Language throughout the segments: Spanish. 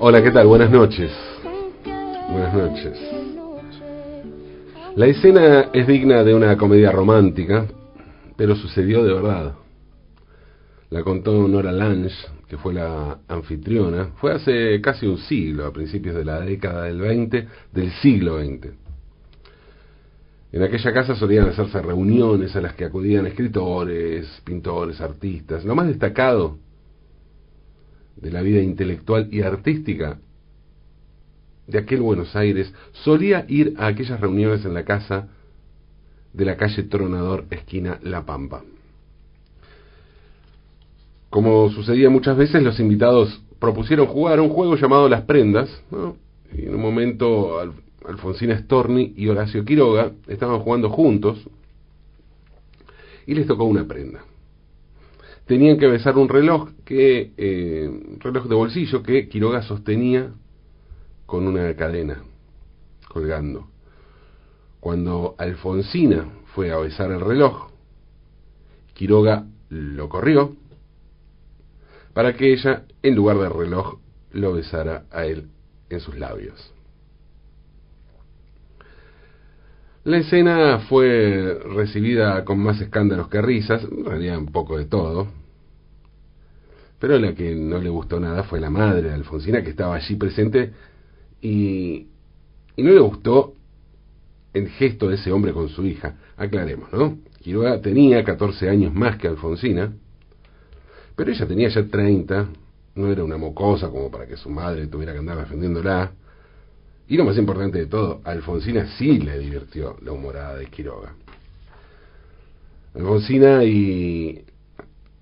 Hola, ¿qué tal? Buenas noches. La escena es digna de una comedia romántica, pero sucedió de verdad. La contó Nora Lange, que fue la anfitriona. Fue hace casi un siglo, a principios de la década del 20, del siglo XX. En aquella casa solían hacerse reuniones a las que acudían escritores, pintores, artistas. Lo más destacado de la vida intelectual y artística de aquel Buenos Aires solía ir a aquellas reuniones en la casa de la calle Tronador, esquina La Pampa. Como sucedía muchas veces, los invitados propusieron jugar un juego llamado Las Prendas, y en un momento Al- Alfonsina Storni y Horacio Quiroga estaban jugando juntos y les tocó una prenda. Tenían que besar un reloj que eh, reloj de bolsillo que Quiroga sostenía con una cadena colgando. Cuando Alfonsina fue a besar el reloj, Quiroga lo corrió para que ella, en lugar del reloj, lo besara a él en sus labios. La escena fue recibida con más escándalos que risas, en realidad un poco de todo. Pero la que no le gustó nada fue la madre de Alfonsina, que estaba allí presente, y, y no le gustó el gesto de ese hombre con su hija. Aclaremos, ¿no? Quiroga tenía 14 años más que Alfonsina, pero ella tenía ya 30, no era una mocosa como para que su madre tuviera que andar defendiéndola. Y lo más importante de todo, Alfonsina sí le divirtió la humorada de Quiroga. Alfonsina y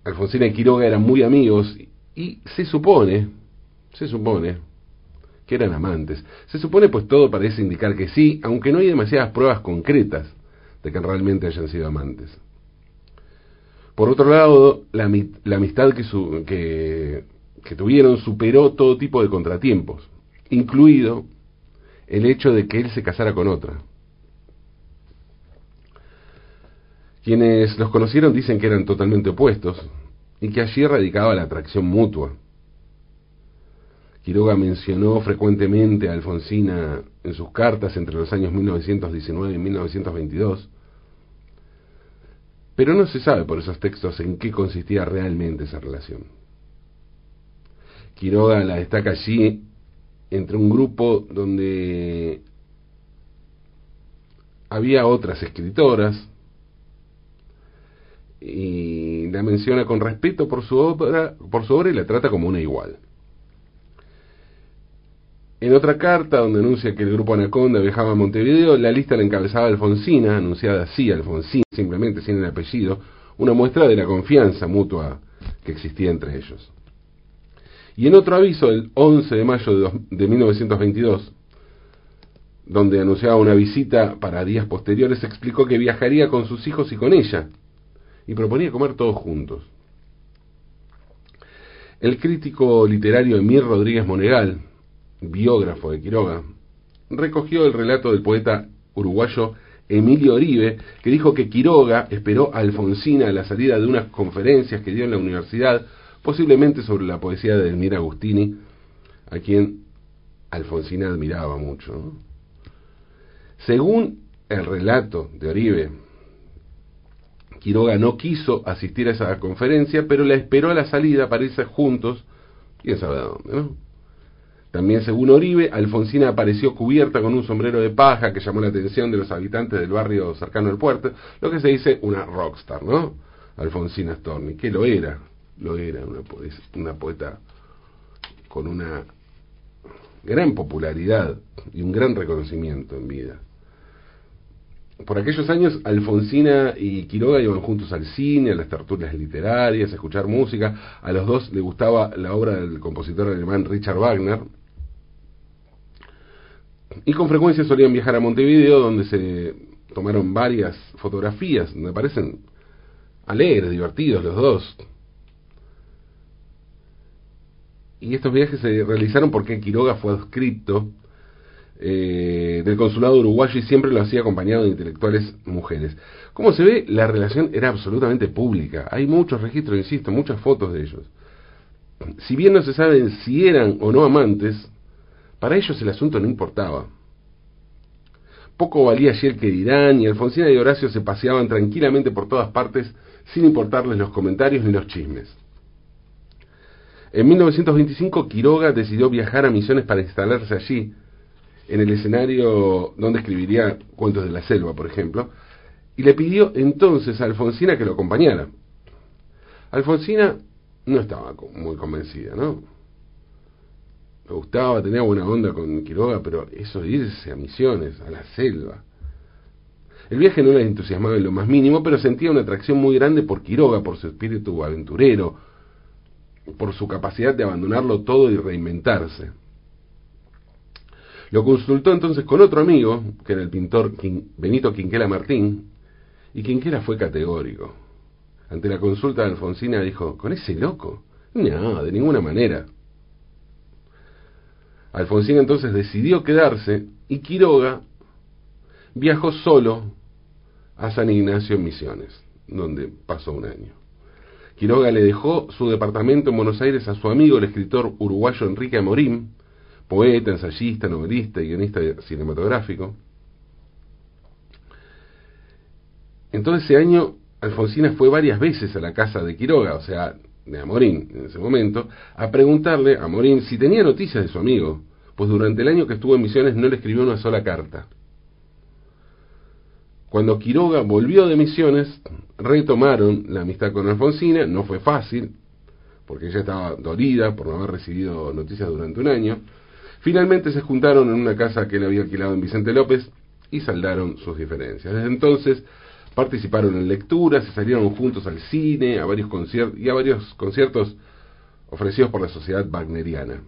Alfonsina y Quiroga eran muy amigos y se supone, se supone eran amantes. Se supone pues todo parece indicar que sí, aunque no hay demasiadas pruebas concretas de que realmente hayan sido amantes. Por otro lado, la, la amistad que, su- que tuvieron superó todo tipo de contratiempos, incluido el hecho de que él se casara con otra. Quienes los conocieron dicen que eran totalmente opuestos y que allí radicaba la atracción mutua. Quiroga mencionó frecuentemente a Alfonsina en sus cartas entre los años 1919 y 1922, pero no se sabe por esos textos en qué consistía realmente esa relación. Quiroga la destaca allí entre un grupo donde había otras escritoras y la menciona con respeto por su obra, por su obra y la trata como una igual. En otra carta donde anuncia que el grupo Anaconda viajaba a Montevideo, la lista la encabezaba Alfonsina, anunciada así, Alfonsina, simplemente sin el apellido, una muestra de la confianza mutua que existía entre ellos. Y en otro aviso, el 11 de mayo de, dos- de 1922, donde anunciaba una visita para días posteriores, explicó que viajaría con sus hijos y con ella, y proponía comer todos juntos. El crítico literario Emir Rodríguez Monegal, biógrafo de Quiroga, recogió el relato del poeta uruguayo Emilio Oribe, que dijo que Quiroga esperó a Alfonsina a la salida de unas conferencias que dio en la universidad, posiblemente sobre la poesía de Elmira Agustini, a quien Alfonsina admiraba mucho. Según el relato de Oribe, Quiroga no quiso asistir a esa conferencia, pero la esperó a la salida para irse juntos, quién sabe a dónde, ¿no? También según Oribe, Alfonsina apareció cubierta con un sombrero de paja que llamó la atención de los habitantes del barrio cercano al puerto, lo que se dice una rockstar, ¿no? Alfonsina Storni, que lo era, lo era, una, poes- una poeta con una gran popularidad y un gran reconocimiento en vida. Por aquellos años, Alfonsina y Quiroga iban juntos al cine, a las tertulias literarias, a escuchar música. A los dos les gustaba la obra del compositor alemán Richard Wagner. Y con frecuencia solían viajar a Montevideo, donde se tomaron varias fotografías, me parecen alegres, divertidos los dos. Y estos viajes se realizaron porque Quiroga fue adscrito eh, del consulado uruguayo y siempre lo hacía acompañado de intelectuales mujeres. Como se ve, la relación era absolutamente pública. Hay muchos registros, insisto, muchas fotos de ellos. Si bien no se sabe si eran o no amantes, para ellos el asunto no importaba. Poco valía allí el que dirán, y Alfonsina y Horacio se paseaban tranquilamente por todas partes sin importarles los comentarios ni los chismes. En 1925 Quiroga decidió viajar a Misiones para instalarse allí, en el escenario donde escribiría Cuentos de la Selva, por ejemplo, y le pidió entonces a Alfonsina que lo acompañara. Alfonsina no estaba muy convencida, ¿no? Me gustaba, tenía buena onda con Quiroga, pero eso irse a Misiones, a la selva. El viaje no le entusiasmaba en lo más mínimo, pero sentía una atracción muy grande por Quiroga, por su espíritu aventurero, por su capacidad de abandonarlo todo y reinventarse. Lo consultó entonces con otro amigo, que era el pintor Benito Quinquela Martín, y Quinquela fue categórico. Ante la consulta de Alfonsina dijo, ¿con ese loco? No, de ninguna manera. Alfonsina entonces decidió quedarse y Quiroga viajó solo a San Ignacio en Misiones, donde pasó un año. Quiroga le dejó su departamento en Buenos Aires a su amigo, el escritor uruguayo Enrique Amorim, poeta, ensayista, novelista y guionista cinematográfico. Entonces ese año Alfonsina fue varias veces a la casa de Quiroga, o sea, de Amorín en ese momento, a preguntarle a Amorín si tenía noticias de su amigo, pues durante el año que estuvo en Misiones no le escribió una sola carta. Cuando Quiroga volvió de Misiones, retomaron la amistad con Alfonsina, no fue fácil, porque ella estaba dolida por no haber recibido noticias durante un año. Finalmente se juntaron en una casa que él había alquilado en Vicente López y saldaron sus diferencias. Desde entonces participaron en lecturas, se salieron juntos al cine, a varios conciertos y a varios conciertos ofrecidos por la sociedad wagneriana.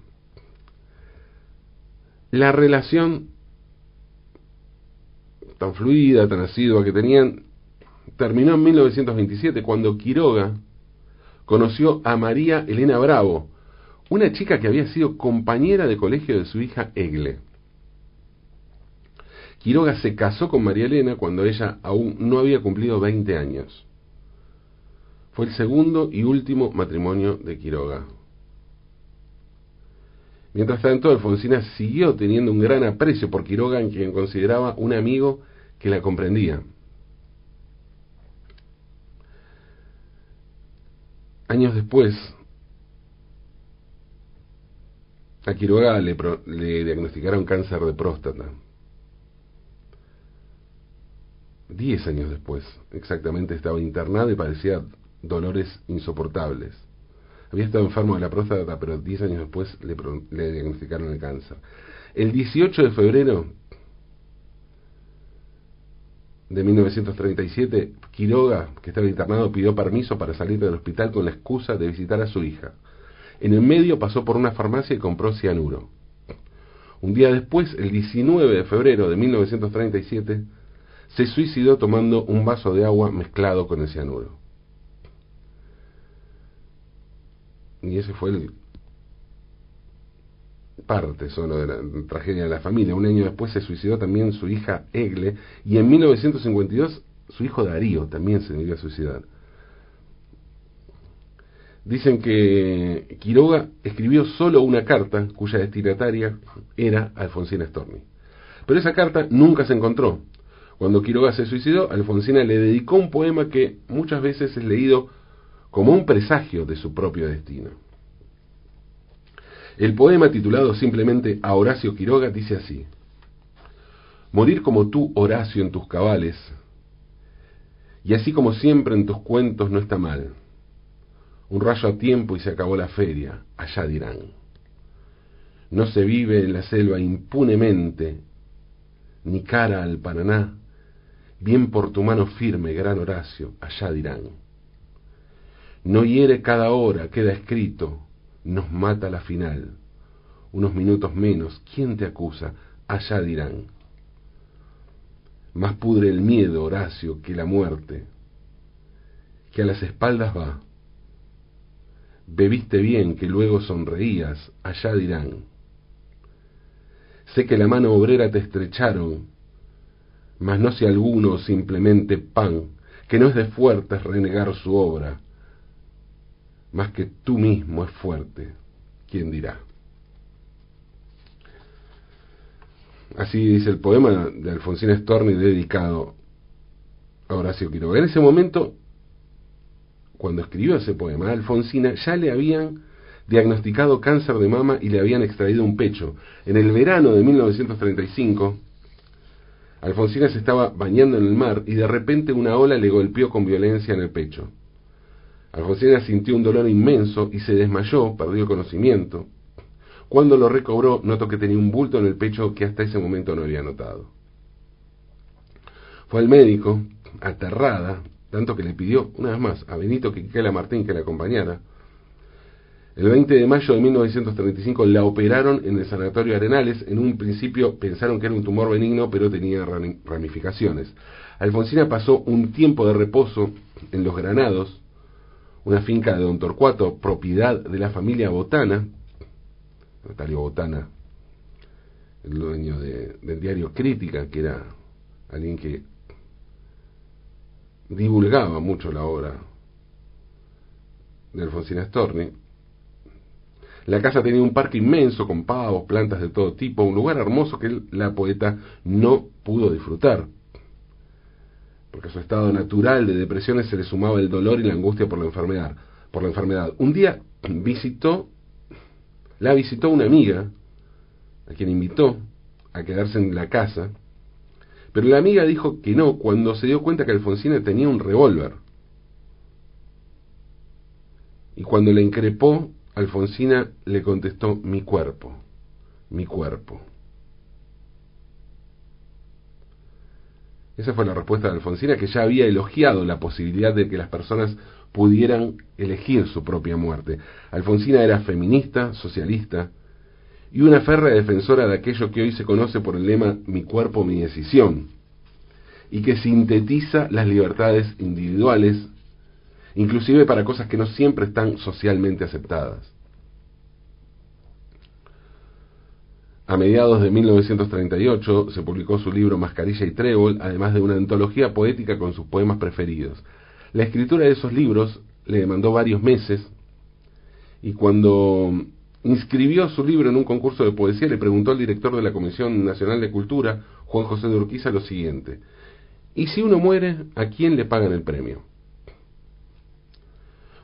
La relación tan fluida, tan asidua que tenían, terminó en 1927 cuando Quiroga conoció a María Elena Bravo, una chica que había sido compañera de colegio de su hija Egle. Quiroga se casó con María Elena cuando ella aún no había cumplido 20 años. Fue el segundo y último matrimonio de Quiroga. Mientras tanto, Alfonsina siguió teniendo un gran aprecio por Quiroga, en quien consideraba un amigo que la comprendía. Años después, a Quiroga le, le diagnosticaron cáncer de próstata. Diez años después, exactamente, estaba internado y padecía dolores insoportables. Había estado enfermo de la próstata, pero diez años después le, le diagnosticaron el cáncer. El 18 de febrero de 1937, Quiroga, que estaba internado, pidió permiso para salir del hospital con la excusa de visitar a su hija. En el medio pasó por una farmacia y compró cianuro. Un día después, el 19 de febrero de 1937, se suicidó tomando un vaso de agua mezclado con el cianuro. Y ese fue el parte solo de la tragedia de la familia. Un año después se suicidó también su hija Egle y en 1952 su hijo Darío también se debió a suicidar. Dicen que Quiroga escribió solo una carta cuya destinataria era Alfonsina Storni. Pero esa carta nunca se encontró. Cuando Quiroga se suicidó, Alfonsina le dedicó un poema que muchas veces es leído como un presagio de su propio destino. El poema titulado simplemente a Horacio Quiroga dice así. Morir como tú, Horacio, en tus cabales, y así como siempre en tus cuentos no está mal. Un rayo a tiempo y se acabó la feria, allá dirán. No se vive en la selva impunemente, ni cara al Paraná, bien por tu mano firme, gran Horacio, allá dirán. No hiere cada hora, queda escrito, nos mata la final. Unos minutos menos, ¿quién te acusa? allá dirán. Más pudre el miedo, Horacio, que la muerte, que a las espaldas va. Bebiste bien, que luego sonreías, allá dirán. Sé que la mano obrera te estrecharon, mas no si alguno simplemente pan, que no es de fuertes renegar su obra, más que tú mismo es fuerte, ¿quién dirá? Así dice el poema de Alfonsín Storni dedicado a Horacio Quiroga. En ese momento, cuando escribió ese poema, Alfonsina ya le habían diagnosticado cáncer de mama y le habían extraído un pecho. En el verano de 1935, Alfonsina se estaba bañando en el mar y de repente una ola le golpeó con violencia en el pecho. Alfonsina sintió un dolor inmenso y se desmayó, perdió conocimiento. Cuando lo recobró, notó que tenía un bulto en el pecho que hasta ese momento no había notado. Fue al médico, aterrada, tanto que le pidió, una vez más, a Benito Quiquela Martín que la acompañara. El 20 de mayo de 1935 la operaron en el Sanatorio Arenales. En un principio pensaron que era un tumor benigno, pero tenía ramificaciones. Alfonsina pasó un tiempo de reposo en Los Granados, una finca de Don Torcuato, propiedad de la familia Botana, Natalio Botana, el dueño del diario Crítica, que era alguien que divulgaba mucho la obra de Alfonsina Storni. La casa tenía un parque inmenso con pavos, plantas de todo tipo, un lugar hermoso que la poeta no pudo disfrutar, porque su estado natural de depresiones se le sumaba el dolor y la angustia por la enfermedad. Por la enfermedad. Un día visitó la visitó una amiga, a quien invitó a quedarse en la casa, pero la amiga dijo que no cuando se dio cuenta que Alfonsina tenía un revólver. Y cuando le increpó, Alfonsina le contestó, mi cuerpo, mi cuerpo. Esa fue la respuesta de Alfonsina, que ya había elogiado la posibilidad de que las personas pudieran elegir su propia muerte. Alfonsina era feminista, socialista y una férrea defensora de aquello que hoy se conoce por el lema mi cuerpo, mi decisión, y que sintetiza las libertades individuales, inclusive para cosas que no siempre están socialmente aceptadas. A mediados de 1938 se publicó su libro Mascarilla y Trébol, además de una antología poética con sus poemas preferidos. La escritura de esos libros le demandó varios meses y cuando inscribió su libro en un concurso de poesía le preguntó al director de la Comisión Nacional de Cultura, Juan José de Urquiza, lo siguiente. ¿Y si uno muere, a quién le pagan el premio?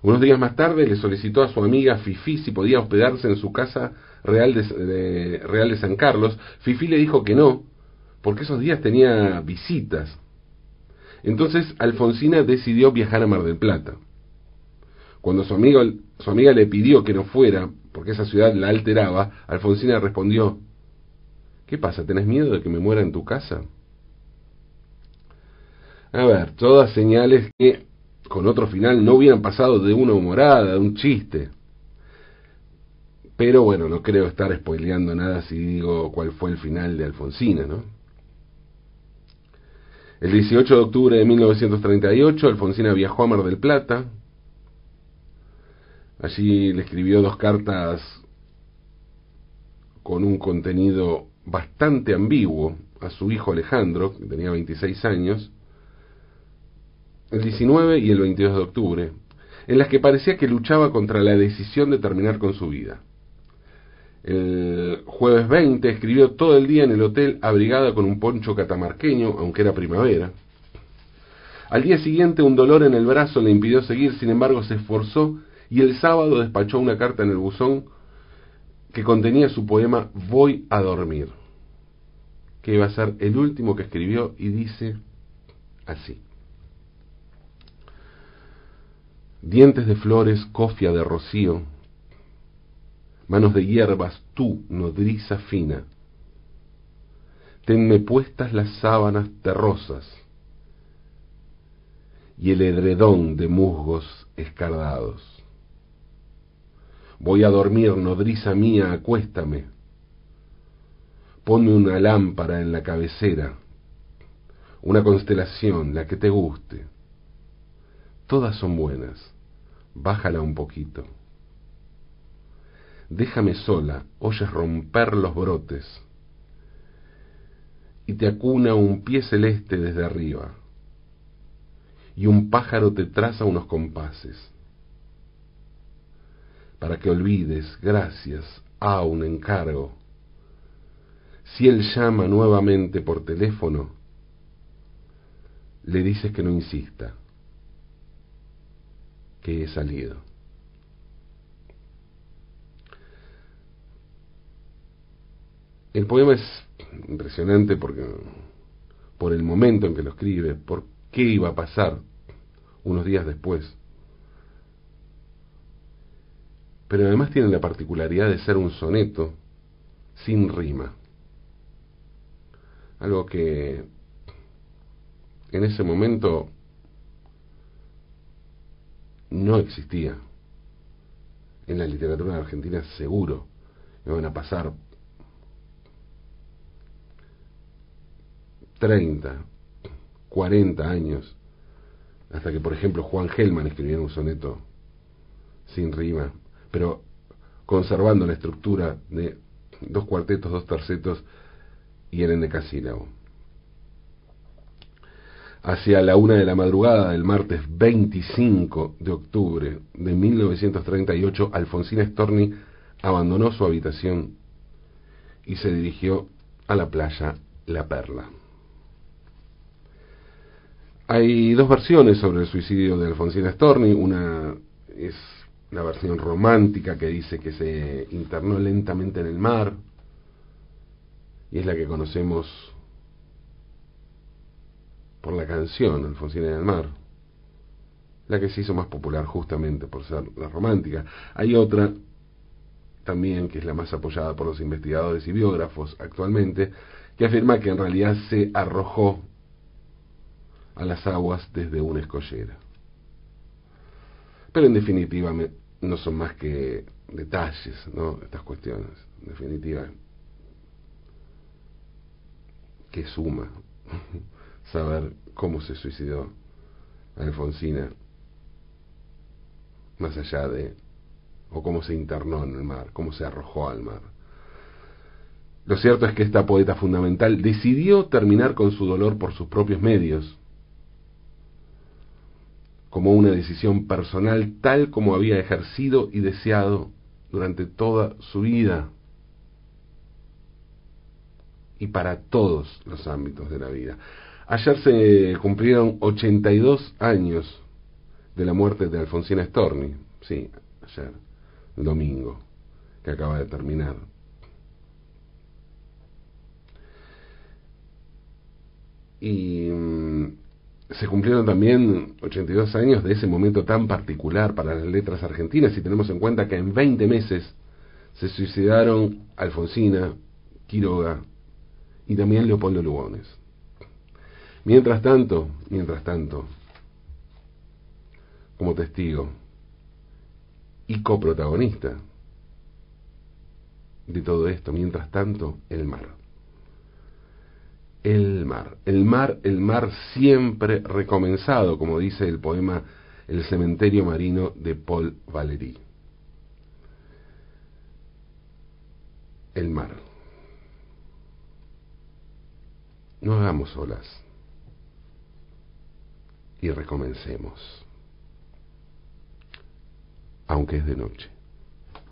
Unos días más tarde le solicitó a su amiga Fifi si podía hospedarse en su casa real de, real de San Carlos. Fifi le dijo que no, porque esos días tenía visitas entonces Alfonsina decidió viajar a Mar del Plata. Cuando su, amigo, su amiga le pidió que no fuera, porque esa ciudad la alteraba, Alfonsina respondió, ¿qué pasa? ¿Tenés miedo de que me muera en tu casa? A ver, todas señales que con otro final no hubieran pasado de una humorada, de un chiste. Pero bueno, no creo estar spoileando nada si digo cuál fue el final de Alfonsina, ¿no? El 18 de octubre de 1938, Alfonsina viajó a Mar del Plata. Allí le escribió dos cartas con un contenido bastante ambiguo a su hijo Alejandro, que tenía 26 años, el 19 y el 22 de octubre, en las que parecía que luchaba contra la decisión de terminar con su vida. El jueves 20 escribió todo el día en el hotel abrigada con un poncho catamarqueño, aunque era primavera. Al día siguiente un dolor en el brazo le impidió seguir, sin embargo se esforzó y el sábado despachó una carta en el buzón que contenía su poema Voy a dormir, que iba a ser el último que escribió y dice así. Dientes de flores, cofia de rocío, manos de hierbas, tú, nodriza fina. Tenme puestas las sábanas terrosas y el edredón de musgos escardados. Voy a dormir, nodriza mía, acuéstame. Ponme una lámpara en la cabecera, una constelación, la que te guste. Todas son buenas. Bájala un poquito. Déjame sola, oyes romper los brotes. Y te acuna un pie celeste desde arriba. Y un pájaro te traza unos compases. Para que olvides, gracias a un encargo. Si él llama nuevamente por teléfono, le dices que no insista, que he salido. El poema es impresionante porque por el momento en que lo escribe, por qué iba a pasar unos días después. Pero además tiene la particularidad de ser un soneto sin rima. Algo que en ese momento no existía. En la literatura argentina seguro me van a pasar 30, 40 años, hasta que por ejemplo Juan Gelman escribiera un soneto sin rima, pero conservando la estructura de dos cuartetos, dos tercetos y el endecasílabo hacia la una de la madrugada del martes 25 de octubre de 1938, Alfonsina Storni abandonó su habitación y se dirigió a la playa La Perla. Hay dos versiones sobre el suicidio de Alfonsina Storni. Una es la versión romántica que dice que se internó lentamente en el mar y es la que conocemos por la canción Alfonsina del Mar, la que se hizo más popular justamente por ser la romántica. Hay otra también que es la más apoyada por los investigadores y biógrafos actualmente, que afirma que en realidad se arrojó a las aguas desde una escollera. Pero en definitiva no son más que detalles, ¿no? Estas cuestiones, en definitiva, que suma saber cómo se suicidó Alfonsina, más allá de, o cómo se internó en el mar, cómo se arrojó al mar. Lo cierto es que esta poeta fundamental decidió terminar con su dolor por sus propios medios, como una decisión personal tal como había ejercido y deseado durante toda su vida y para todos los ámbitos de la vida. Ayer se cumplieron 82 años de la muerte de Alfonsina Storni. Sí, ayer, el domingo, que acaba de terminar. Y mm, se cumplieron también 82 años de ese momento tan particular para las letras argentinas, si tenemos en cuenta que en 20 meses se suicidaron Alfonsina, Quiroga y también Leopoldo Lugones. Mientras tanto, mientras tanto, como testigo y coprotagonista de todo esto, mientras tanto, el mar. El mar, el mar, el mar siempre recomenzado, como dice el poema El cementerio marino de Paul Valéry. El mar. No hagamos olas y recomencemos, aunque es de noche.